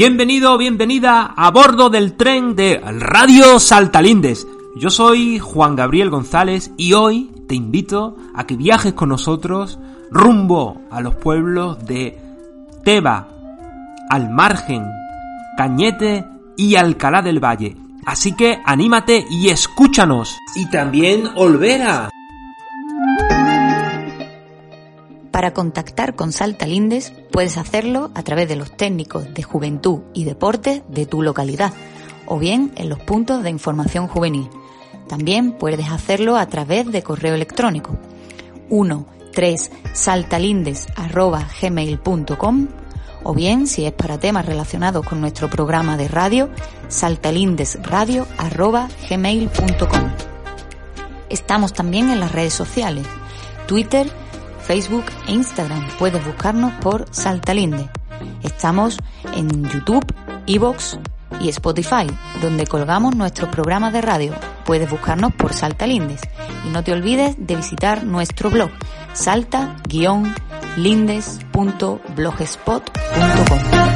Bienvenido, bienvenida a bordo del tren de Radio Saltalindes. Yo soy Juan Gabriel González y hoy te invito a que viajes con nosotros rumbo a los pueblos de Teba, Al Margen, Cañete y Alcalá del Valle. Así que anímate y escúchanos. Y también Olvera. Para contactar con Salta Lindes puedes hacerlo a través de los técnicos de juventud y deporte de tu localidad o bien en los puntos de información juvenil. También puedes hacerlo a través de correo electrónico 1 3 saltalindes@gmail.com o bien si es para temas relacionados con nuestro programa de radio saltalindesradio@gmail.com. Estamos también en las redes sociales, Twitter, Facebook e Instagram. Puedes buscarnos por Saltalinde. Estamos en YouTube, Evox y Spotify, donde colgamos nuestros programas de radio. Puedes buscarnos por Saltalindes. Y no te olvides de visitar nuestro blog salta-lindes.blogspot.com.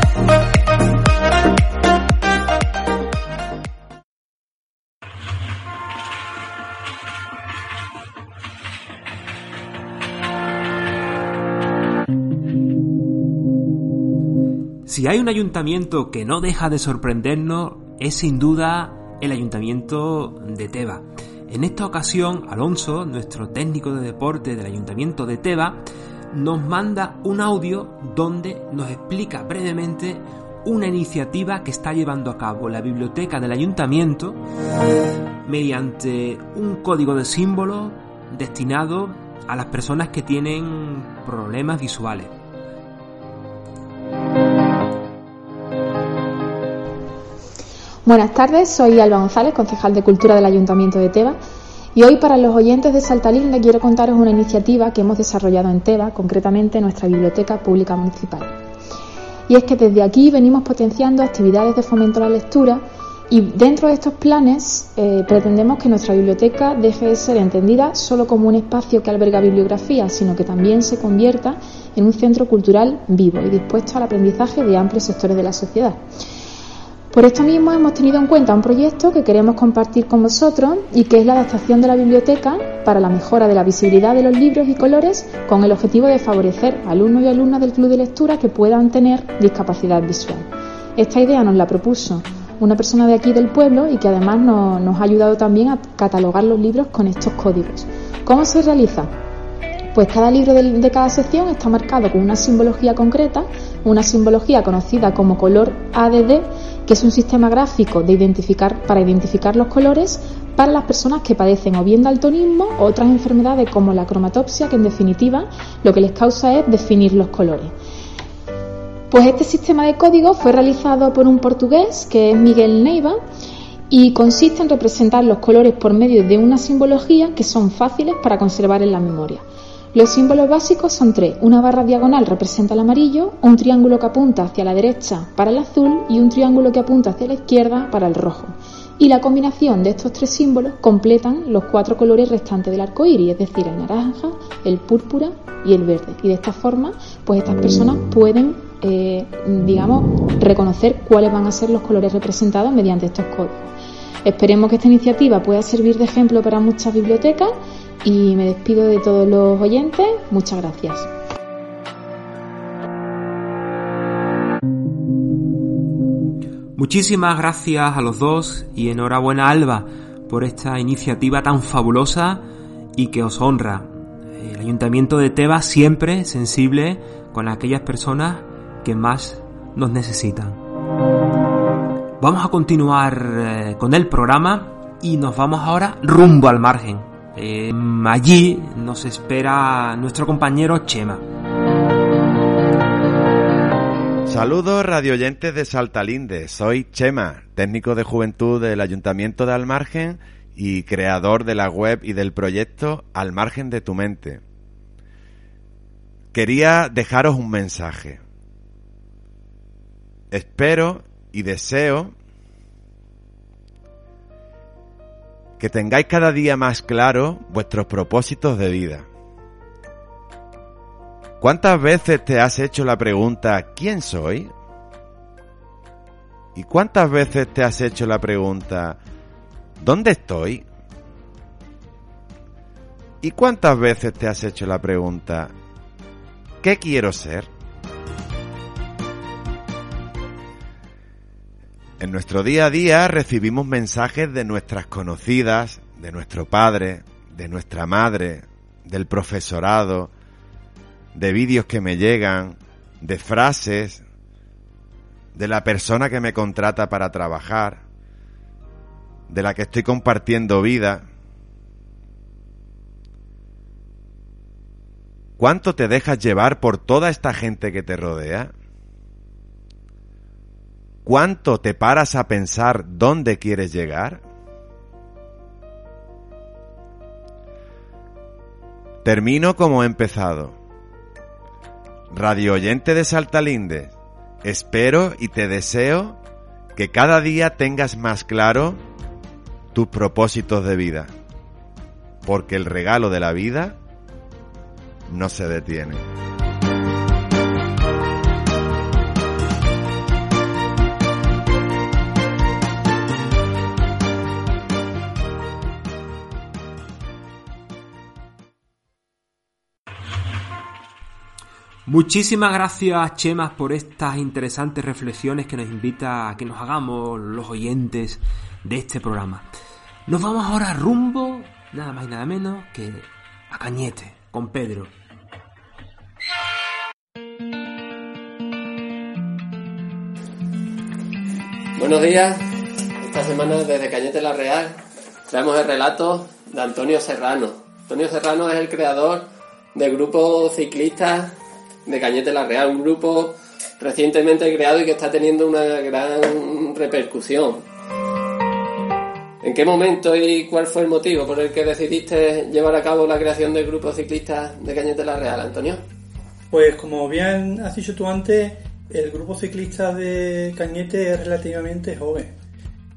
Si hay un ayuntamiento que no deja de sorprendernos, es sin duda el ayuntamiento de Teba. En esta ocasión, Alonso, nuestro técnico de deporte del ayuntamiento de Teba, nos manda un audio donde nos explica brevemente una iniciativa que está llevando a cabo la biblioteca del ayuntamiento mediante un código de símbolos destinado a las personas que tienen problemas visuales. Buenas tardes, soy Alba González, concejal de Cultura del Ayuntamiento de Teba, y hoy para los oyentes de Saltalín le quiero contaros una iniciativa que hemos desarrollado en Teba, concretamente en nuestra Biblioteca Pública Municipal. Y es que desde aquí venimos potenciando actividades de fomento a la lectura y dentro de estos planes eh, pretendemos que nuestra biblioteca deje de ser entendida solo como un espacio que alberga bibliografía, sino que también se convierta en un centro cultural vivo y dispuesto al aprendizaje de amplios sectores de la sociedad. Por esto mismo hemos tenido en cuenta un proyecto que queremos compartir con vosotros y que es la adaptación de la biblioteca para la mejora de la visibilidad de los libros y colores con el objetivo de favorecer a alumnos y alumnas del club de lectura que puedan tener discapacidad visual. Esta idea nos la propuso una persona de aquí del pueblo y que además nos, ha ayudado también a catalogar los libros con estos códigos. ¿Cómo se realiza? Pues cada libro de, cada sección está marcado con una simbología concreta, una simbología conocida como color ADD, que es un sistema gráfico de identificar, para identificar los colores para las personas que padecen o bien daltonismo o otras enfermedades como la cromatopsia, que en definitiva lo que les causa es definir los colores. Pues este sistema de código fue realizado por un portugués que es Miguel Neiva y consiste en representar los colores por medio de una simbología que son fáciles para conservar en la memoria. Los símbolos básicos son tres. Una barra diagonal representa el amarillo, un triángulo que apunta hacia la derecha para el azul y un triángulo que apunta hacia la izquierda para el rojo. Y la combinación de estos tres símbolos completan los cuatro colores restantes del arco iris, es decir, el naranja, el púrpura y el verde. Y de esta forma, pues estas personas pueden, eh, digamos, reconocer cuáles van a ser los colores representados mediante estos códigos. Esperemos que esta iniciativa pueda servir de ejemplo para muchas bibliotecas y me despido de todos los oyentes. Muchas gracias. Muchísimas gracias a los dos y enhorabuena Alba por esta iniciativa tan fabulosa y que os honra. El Ayuntamiento de Tebas siempre sensible con aquellas personas que más nos necesitan. Vamos a continuar eh, con el programa y nos vamos ahora rumbo al margen. Em, allí nos espera nuestro compañero Chema. Saludos radioyentes de Saltalinde, soy Chema, técnico de juventud del Ayuntamiento de Almargen y creador de la web y del proyecto Al margen de tu mente. Quería dejaros un mensaje. Espero y deseo que tengáis cada día más claro vuestros propósitos de vida. ¿Cuántas veces te has hecho la pregunta ¿quién soy? ¿Y cuántas veces te has hecho la pregunta, ¿dónde estoy? ¿Y cuántas veces te has hecho la pregunta, ¿qué quiero ser? En nuestro día a día recibimos mensajes de nuestras conocidas, de nuestro padre, de nuestra madre, del profesorado, de vídeos que me llegan, de frases, de la persona que me contrata para trabajar, de la que estoy compartiendo vida. ¿Cuánto te dejas llevar por toda esta gente que te rodea? ¿Cuánto te paras a pensar dónde quieres llegar? Termino como he empezado. Radio oyente de Saltalinde, espero y te deseo que cada día tengas más claro tus propósitos de vida, porque el regalo de la vida no se detiene. Muchísimas gracias, Chemas, por estas interesantes reflexiones que nos invita a que nos hagamos los oyentes de este programa. Nos vamos ahora rumbo, nada más y nada menos, que a Cañete, con Pedro. Buenos días. Esta semana desde Cañete La Real traemos el relato de Antonio Serrano. Antonio Serrano es el creador del grupo ciclista de Cañete La Real, un grupo recientemente creado y que está teniendo una gran repercusión. ¿En qué momento y cuál fue el motivo por el que decidiste llevar a cabo la creación del grupo ciclista de Cañete La Real, Antonio? Pues como bien has dicho tú antes, el grupo ciclista de Cañete es relativamente joven.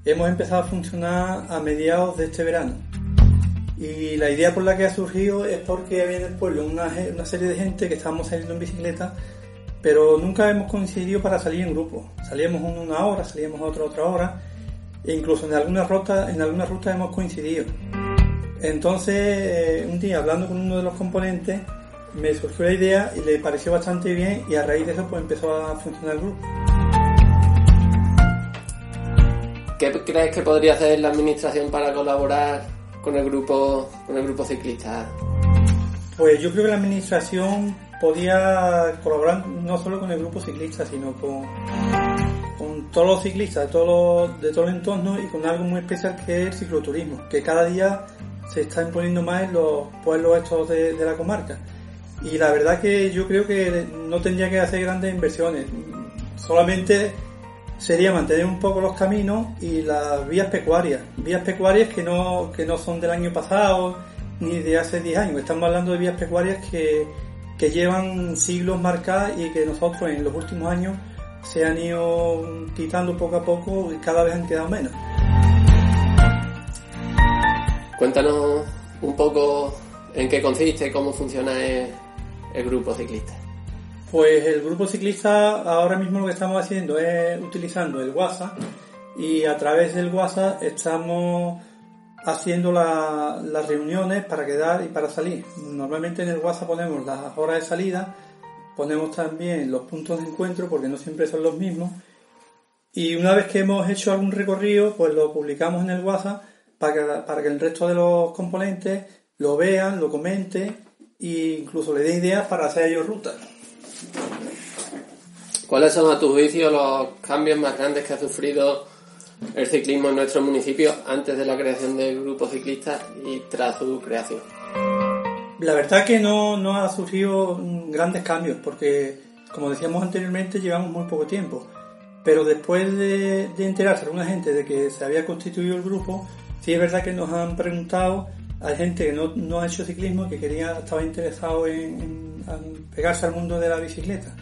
Hemos empezado a funcionar a mediados de este verano. Y la idea por la que ha surgido es porque había en el pueblo una, una serie de gente que estábamos saliendo en bicicleta, pero nunca hemos coincidido para salir en grupo. Salíamos una hora, salíamos otra otra hora, e incluso en algunas rutas, en algunas rutas hemos coincidido. Entonces, eh, un día hablando con uno de los componentes, me surgió la idea y le pareció bastante bien y a raíz de eso pues empezó a funcionar el grupo. ¿Qué crees que podría hacer la administración para colaborar con el grupo, con el grupo ciclista? Pues yo creo que la administración podía colaborar no solo con el grupo ciclista, sino con, con todos los ciclistas de todos los, de todo el entorno y con algo muy especial que es el cicloturismo, que cada día se está imponiendo más en los pueblos estos de, de la comarca. Y la verdad que yo creo que no tendría que hacer grandes inversiones, solamente sería mantener un poco los caminos y las vías pecuarias. Vías pecuarias que no, que no son del año pasado ni de hace 10 años. Estamos hablando de vías pecuarias que, que llevan siglos marcadas y que nosotros en los últimos años se han ido quitando poco a poco y cada vez han quedado menos. Cuéntanos un poco en qué consiste, cómo funciona el, el grupo ciclista. Pues el grupo ciclista ahora mismo lo que estamos haciendo es utilizando el WhatsApp y a través del WhatsApp estamos haciendo la- las reuniones para quedar y para salir. Normalmente en el WhatsApp ponemos las horas de salida, ponemos también los puntos de encuentro porque no siempre son los mismos y una vez que hemos hecho algún recorrido pues lo publicamos en el WhatsApp para que, para que el resto de los componentes lo vean, lo comenten e incluso le den ideas para hacer ellos rutas. ¿Cuáles son a tu juicio los cambios más grandes que ha sufrido el ciclismo en nuestro municipio antes de la creación del grupo ciclista y tras su creación? La verdad que no, no ha surgido mm, grandes cambios porque, como decíamos anteriormente, llevamos muy poco tiempo. Pero después de, de enterarse alguna gente de que se había constituido el grupo, sí es verdad que nos han preguntado, hay gente que no, no ha hecho ciclismo, que quería, estaba interesado en pegarse al mundo de la bicicleta.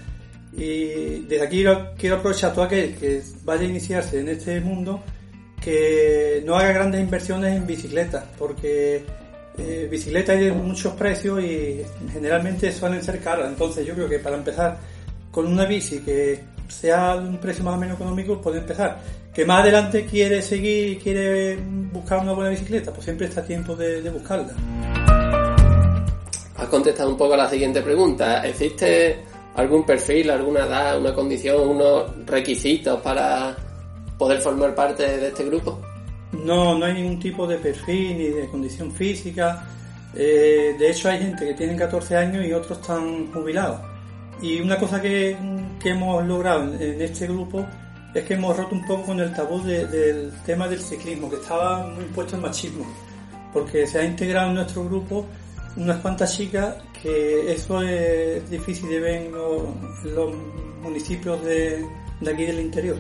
Y desde aquí quiero, aprovechar a todo aquel que vaya a iniciarse en este mundo que no haga grandes inversiones en bicicletas, porque eh, bicicletas hay de muchos precios y generalmente suelen ser caras. Entonces yo creo que para empezar con una bici que sea un precio más o menos económico, puede empezar. Que más adelante quiere seguir, quiere buscar una buena bicicleta, pues siempre está a tiempo de, de buscarla. Has contestado un poco a la siguiente pregunta. ¿Existe algún perfil, alguna edad, una condición, unos requisitos para poder formar parte de este grupo? No, no hay ningún tipo de perfil ni de condición física. Eh, de hecho, hay gente que tiene 14 años y otros están jubilados. Y una cosa que, que hemos logrado en, este grupo es que hemos roto un poco con el tabú del tema del ciclismo, que estaba muy impuesto el machismo, porque se ha integrado en nuestro grupo unas cuantas chicas que eso es difícil de ver en los, municipios de, de aquí del interior.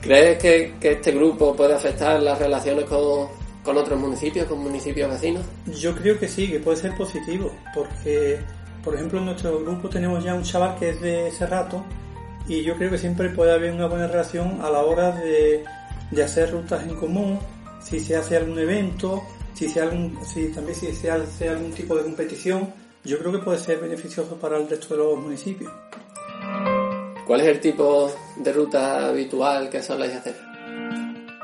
¿Crees que, este grupo puede afectar las relaciones con, otros municipios, con municipios vecinos? Yo creo que sí, que puede ser positivo, porque, por ejemplo, en nuestro grupo tenemos ya un chaval que es de ese rato y yo creo que siempre puede haber una buena relación a la hora de, hacer rutas en común, si se hace algún evento, si, se algún, si también si se hace algún tipo de competición, yo creo que puede ser beneficioso para el resto de los municipios. ¿Cuál es el tipo de ruta habitual que soléis hacer?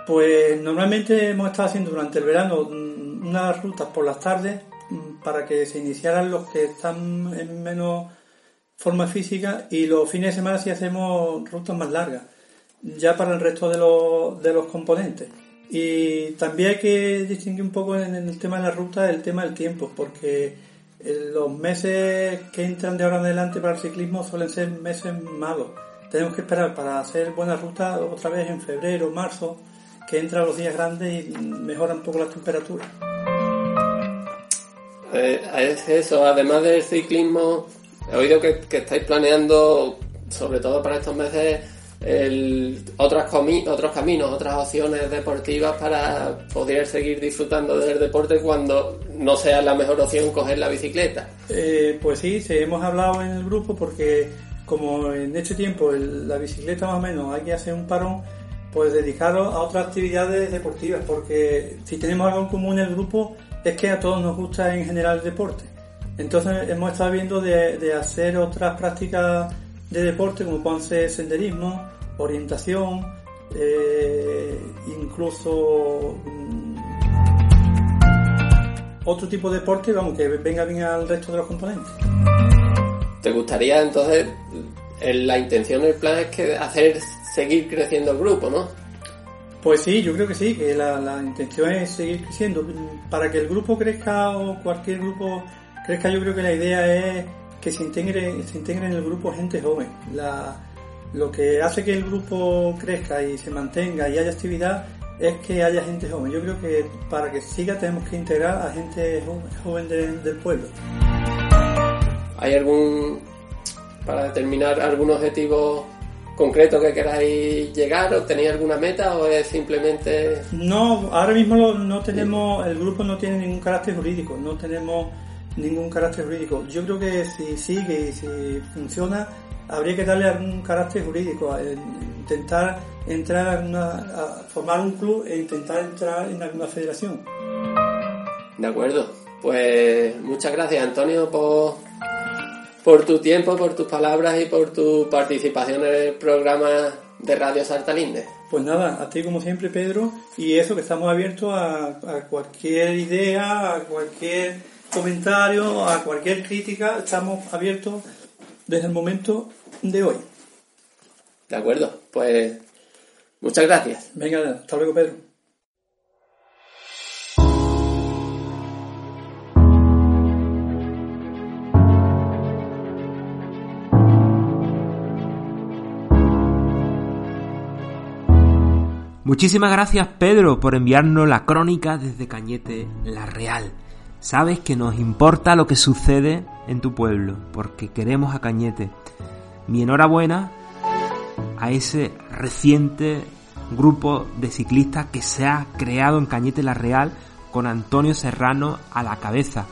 Pues normalmente hemos estado haciendo durante el verano mm, unas rutas por las tardes mm, para que se iniciaran los que están en menos forma física y los fines de semana sí hacemos rutas más largas, ya para el resto de los, de los componentes. Y también hay que distinguir un poco en el tema de la ruta el tema del tiempo, porque los meses que entran de ahora en adelante para el ciclismo suelen ser meses malos. Tenemos que esperar para hacer buena ruta otra vez en febrero, marzo, que entran los días grandes y mejoran un poco las temperaturas. Eh, es eso, además del ciclismo, he oído que estáis planeando, sobre todo para estos meses, el, otros, otros caminos, otras opciones deportivas para poder seguir disfrutando del deporte cuando no sea la mejor opción coger la bicicleta. Eh, pues sí, sí, hemos hablado en el grupo porque como en este tiempo la bicicleta más o menos hay que hacer un parón, pues dedicarlo a otras actividades deportivas porque si tenemos algo en común en el grupo es que a todos nos gusta en general el deporte. Entonces hemos estado viendo de, de hacer otras prácticas de deporte como pueden ser senderismo, orientación, eh, incluso mm, otro tipo de deporte, vamos, que venga bien al resto de los componentes. ¿Te gustaría entonces, la intención, el plan es que hacer seguir creciendo el grupo, ¿no? Pues sí, yo creo que sí, que la, la intención es seguir creciendo. Para que el grupo crezca o cualquier grupo crezca, yo creo que la idea es que se integre, se integre en el grupo gente joven. La, lo que hace que el grupo crezca y se mantenga y haya actividad es que haya gente joven. Yo creo que para que siga tenemos que integrar a gente joven, del pueblo. ¿Hay algún, para determinar algún objetivo concreto que queráis llegar o tenéis alguna meta o es simplemente... No, ahora mismo no tenemos, el grupo no tiene ningún carácter jurídico, no tenemos ningún carácter jurídico. Yo creo que si sigue y si funciona, habría que darle algún carácter jurídico, intentar entrar a formar un club e intentar entrar en alguna federación. De acuerdo, pues muchas gracias Antonio por, por tu tiempo, por tus palabras y por tu participación en el programa de Radio Sartalinde. Pues nada, a ti como siempre Pedro, y eso que estamos abiertos a, a cualquier idea, a cualquier comentario, a cualquier crítica, estamos abiertos desde el momento de hoy. De acuerdo, pues muchas gracias. Venga, hasta luego Pedro. Muchísimas gracias Pedro por enviarnos la crónica desde Cañete La Real. Sabes que nos importa lo que sucede en tu pueblo, porque queremos a Cañete. Mi enhorabuena a ese reciente grupo de ciclistas que se ha creado en Cañete La Real con Antonio Serrano a la cabeza.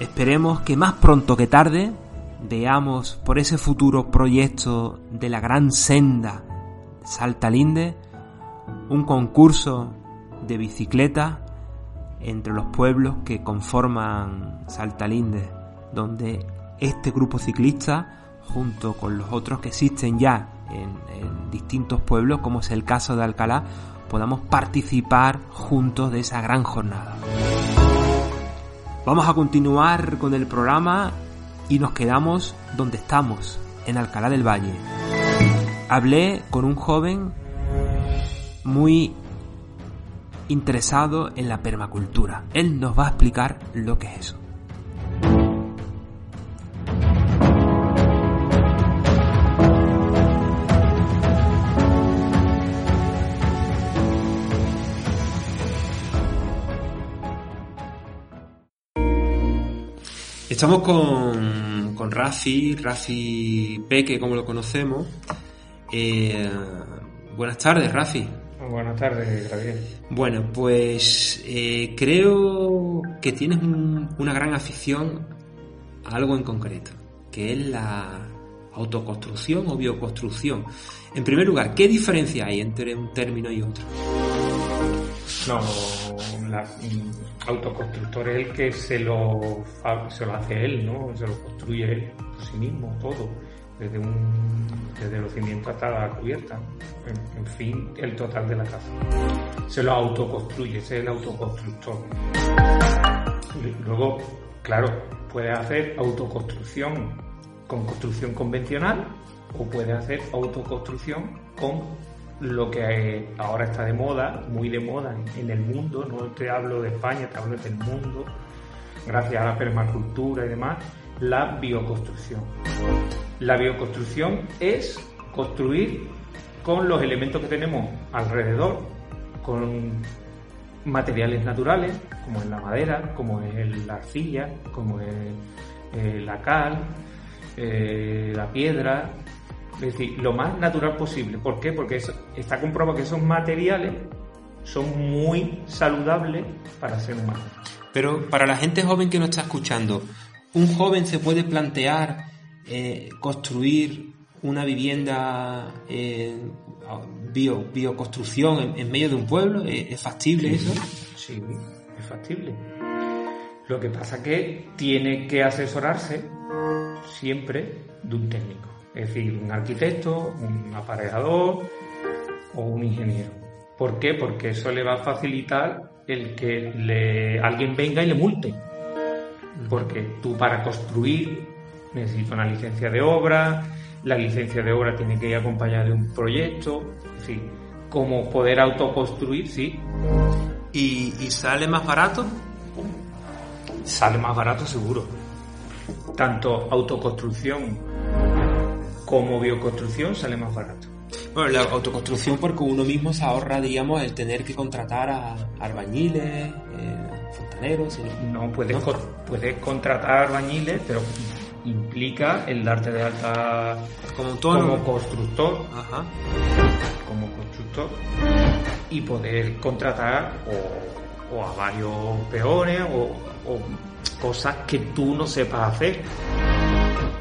Esperemos que más pronto que tarde veamos por ese futuro proyecto de la gran senda Saltalinde un concurso de bicicleta entre los pueblos que conforman Saltalinde, donde este grupo ciclista junto con los otros que existen ya en, distintos pueblos, como es el caso de Alcalá, podamos participar juntos de esa gran jornada. Vamos a continuar con el programa y nos quedamos donde estamos, en Alcalá del Valle. Hablé con un joven muy interesado en la permacultura. Él nos va a explicar lo que es eso. Estamos con, con Rafi, Rafi Peque, como lo conocemos. Eh, buenas tardes, Rafi. Buenas tardes, Gabriel. Bueno, pues eh, creo que tienes una gran afición a algo en concreto, que es la autoconstrucción o bioconstrucción. En primer lugar, ¿qué diferencia hay entre un término y otro? No, la, autoconstructor es el que se lo, se lo hace él, ¿no? Se lo construye él por sí mismo, todo. Desde, un, desde los cimientos hasta la cubierta, en, fin, el total de la casa. Se lo autoconstruye, es el autoconstructor. Luego, claro, puede hacer autoconstrucción con construcción convencional o puede hacer autoconstrucción con lo que ahora está de moda, muy de moda en el mundo, no te hablo de España, te hablo del mundo, gracias a la permacultura y demás, la bioconstrucción. La bioconstrucción es construir con los elementos que tenemos alrededor, con materiales naturales, como es la madera, como es la arcilla, como es eh, la cal, eh, la piedra, es decir, lo más natural posible. ¿Por qué? Porque está comprobado que esos materiales son muy saludables para el ser humano. Pero para la gente joven que nos está escuchando, ¿un joven se puede plantear eh, construir una vivienda eh, bio, bioconstrucción en, medio de un pueblo? ¿Es, factible eso? Sí, es factible. Lo que pasa que tiene que asesorarse siempre de un técnico. Es decir, un arquitecto, un aparejador o un ingeniero. ¿Por qué? Porque eso le va a facilitar el que le, alguien venga y le multe. Porque tú para construir necesitas una licencia de obra, la licencia de obra tiene que ir acompañada de un proyecto, en fin, como poder autoconstruir, sí. ¿Y, ¿Y sale más barato? Sale más barato seguro. Tanto autoconstrucción como bioconstrucción sale más barato. Bueno, la autoconstrucción porque uno mismo se ahorra, digamos, el tener que contratar a albañiles, eh, fontaneros. No, puedes, puedes contratar albañiles, pero implica el darte de alta como, como constructor. Ajá. Como constructor. Y poder contratar o, a varios peones o, o cosas que tú no sepas hacer.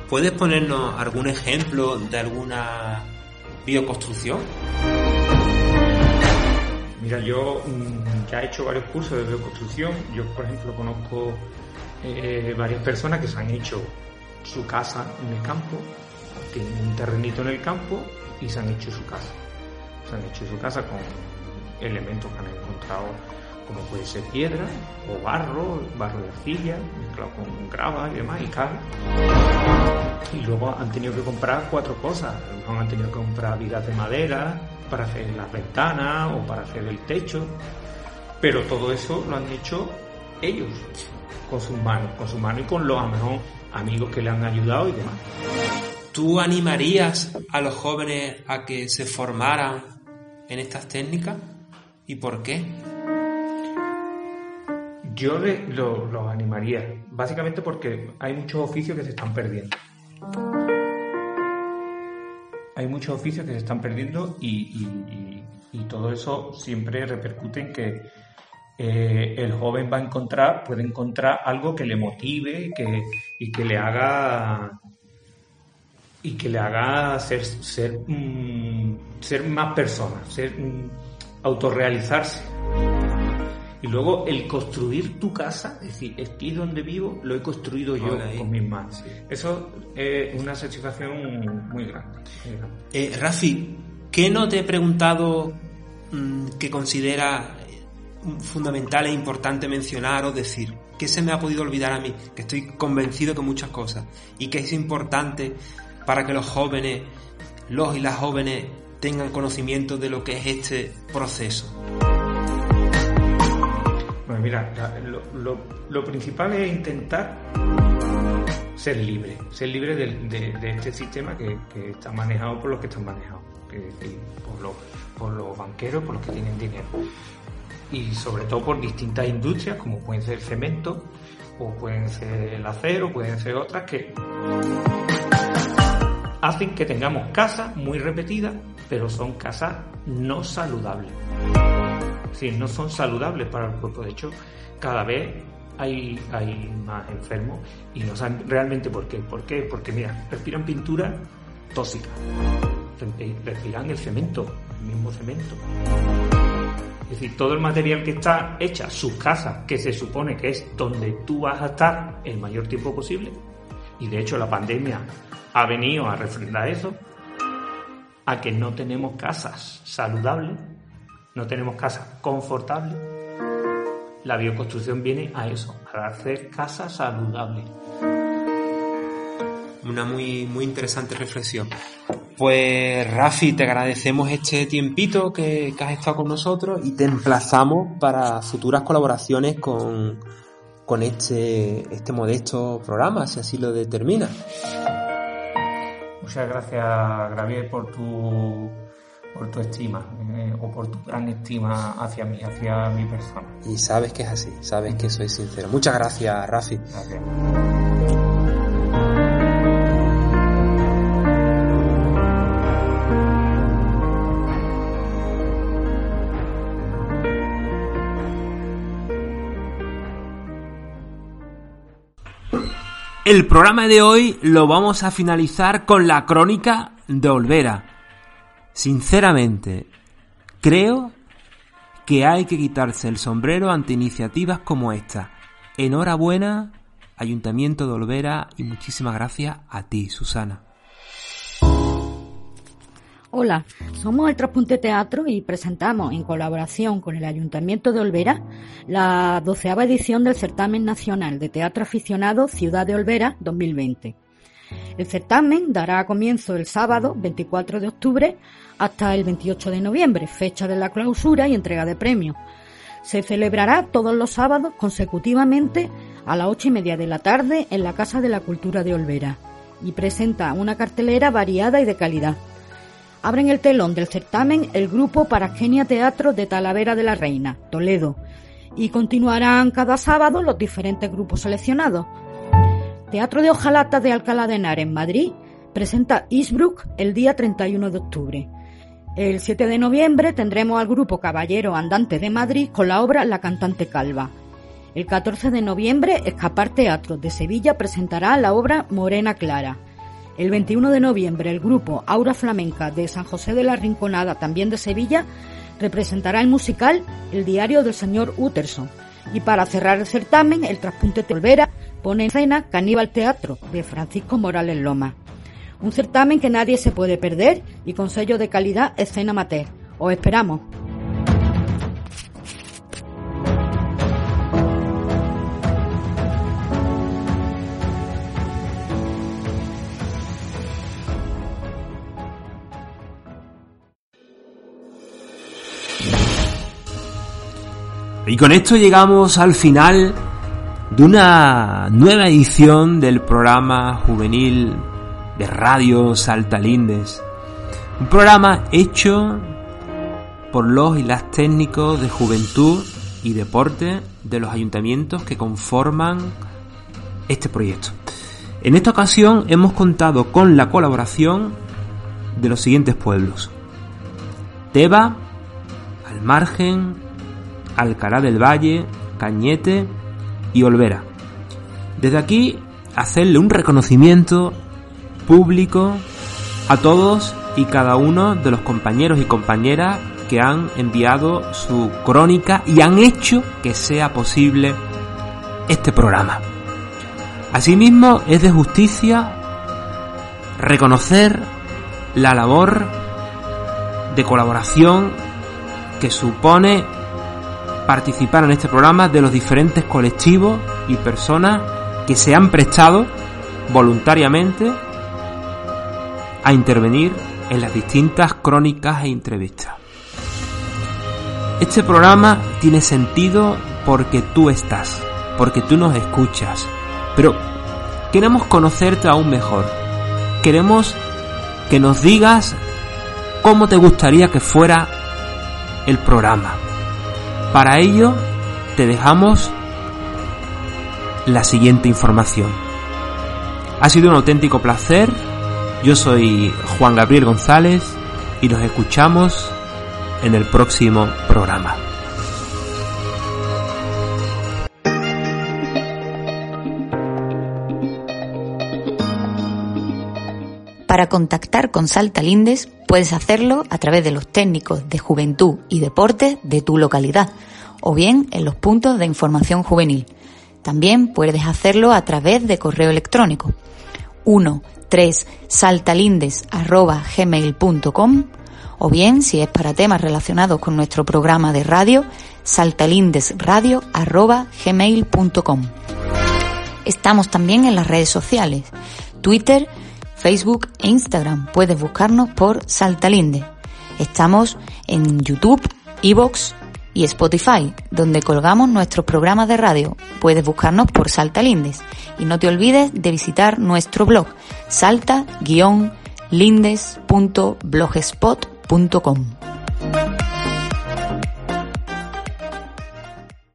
¿Puedes ponernos algún ejemplo de alguna bioconstrucción? Mira, yo mm, ya he hecho varios cursos de bioconstrucción. Yo, por ejemplo, conozco eh, varias personas que se han hecho su casa en el campo, tienen un terrenito en el campo y se han hecho su casa. Se han hecho su casa con elementos que han encontrado como puede ser piedra o barro, barro de arcilla, mezclado con grava y demás, y cal. Y luego han tenido que comprar cuatro cosas. Han tenido que comprar vigas de madera para hacer las ventanas o para hacer el techo. Pero todo eso lo han hecho ellos, con sus manos, con sus manos y con los a mejor amigos que le han ayudado y demás. ¿Tú animarías a los jóvenes a que se formaran en estas técnicas? ¿Y por qué? Yo los lo animaría, básicamente porque hay muchos oficios que se están perdiendo. Hay muchos oficios que se están perdiendo y, todo eso siempre repercute en que eh, el joven va a encontrar, puede encontrar algo que le motive que, y que le haga y que le haga ser ser, mm, ser más persona, ser mm, autorrealizarse Y luego el construir tu casa, es decir, aquí donde vivo lo he construido yo con mis manos. Eso es una satisfacción muy grande. Eh, Rafi, ¿qué no te he preguntado mm, que considera fundamental e importante mencionar o decir? ¿Qué se me ha podido olvidar a mí? Que estoy convencido que muchas cosas. Y que es importante para que los jóvenes, los y las jóvenes, tengan conocimiento de lo que es este proceso mira, lo, principal es intentar ser libre, ser libre de, este sistema que, está manejado por los que están manejados, por, los, por los banqueros, por los que tienen dinero. Y sobre todo por distintas industrias, como pueden ser el cemento, o pueden ser el acero, pueden ser otras que hacen que tengamos casas muy repetidas, pero son casas no saludables si no son saludables para el cuerpo. De hecho, cada vez hay, hay más enfermos y no saben realmente por qué. ¿Por qué? Porque, mira, respiran pintura tóxica, respiran el cemento, el mismo cemento. Es decir, todo el material que está hecha, sus casas, que se supone que es donde tú vas a estar el mayor tiempo posible, y de hecho la pandemia ha venido a refrendar eso, a que no tenemos casas saludables, no tenemos casas confortables, la bioconstrucción viene a eso, a hacer casas saludables. Una muy, muy interesante reflexión. Pues Rafi, te agradecemos este tiempito que, has estado con nosotros y te emplazamos para futuras colaboraciones con, con este, este modesto programa, si así lo determina. Muchas gracias, Gravier, por tu por tu estima eh, o por tu gran estima hacia mí, hacia mi persona. Y sabes que es así, sabes que soy sincero. Muchas gracias, Rafi. Gracias. El programa de hoy lo vamos a finalizar con la crónica de Olvera Sinceramente, creo que hay que quitarse el sombrero ante iniciativas como esta. Enhorabuena, Ayuntamiento de Olvera, y muchísimas gracias a ti, Susana. Hola, somos el Traspunte Teatro y presentamos, en colaboración con el Ayuntamiento de Olvera, la doceava edición del Certamen Nacional de Teatro Aficionado Ciudad de Olvera 2020. El certamen dará comienzo el sábado 24 de octubre hasta el 28 de noviembre, fecha de la clausura y entrega de premios. Se celebrará todos los sábados consecutivamente a las ocho y media de la tarde en la Casa de la Cultura de Olvera y presenta una cartelera variada y de calidad. Abren el telón del certamen el grupo Paragenia Teatro de Talavera de la Reina, Toledo, y continuarán cada sábado los diferentes grupos seleccionados. Teatro de Ojalata de Alcalá de Henares, Madrid, presenta Eastbrook el día 31 de octubre. El 7 de noviembre tendremos al grupo Caballero Andante de Madrid con la obra La cantante calva. El 14 de noviembre, Escapar Teatro de Sevilla presentará la obra Morena Clara. El 21 de noviembre, el grupo Aura Flamenca de San José de la Rinconada, también de Sevilla, representará el musical El diario del señor Utterson. Y para cerrar el certamen, el Traspunte Tolvera pone en escena Caníbal Teatro de Francisco Morales Loma. Un certamen que nadie se puede perder y con sello de calidad escena mater. Os esperamos. Y con esto llegamos al final de una nueva edición del programa juvenil de Radio Saltalindes. Un programa hecho por los y las técnicos de juventud y deporte de los ayuntamientos que conforman este proyecto. En esta ocasión hemos contado con la colaboración de los siguientes pueblos. Teba, Almargen, Alcalá del Valle, Cañete y Olvera. Desde aquí hacerle un reconocimiento público a todos y cada uno de los compañeros y compañeras que han enviado su crónica y han hecho que sea posible este programa. Asimismo, es de justicia reconocer la labor de colaboración que supone participar en este programa de los diferentes colectivos y personas que se han prestado voluntariamente a intervenir en las distintas crónicas e entrevistas. Este programa tiene sentido porque tú estás, porque tú nos escuchas, pero queremos conocerte aún mejor. Queremos que nos digas cómo te gustaría que fuera el programa. Para ello, te dejamos la siguiente información. Ha sido un auténtico placer. Yo soy Juan Gabriel González y nos escuchamos en el próximo programa. Para contactar con Salta Lindes puedes hacerlo a través de los técnicos de juventud y deporte de tu localidad o bien en los puntos de información juvenil. También puedes hacerlo a través de correo electrónico 1 3 saltalindes@gmail.com o bien si es para temas relacionados con nuestro programa de radio saltalindesradio@gmail.com. Estamos también en las redes sociales, Twitter, Facebook e Instagram. Puedes buscarnos por Saltalinde. Estamos en YouTube, Evox y Spotify, donde colgamos nuestros programas de radio. Puedes buscarnos por Saltalindes. Y no te olvides de visitar nuestro blog salta-lindes.blogspot.com.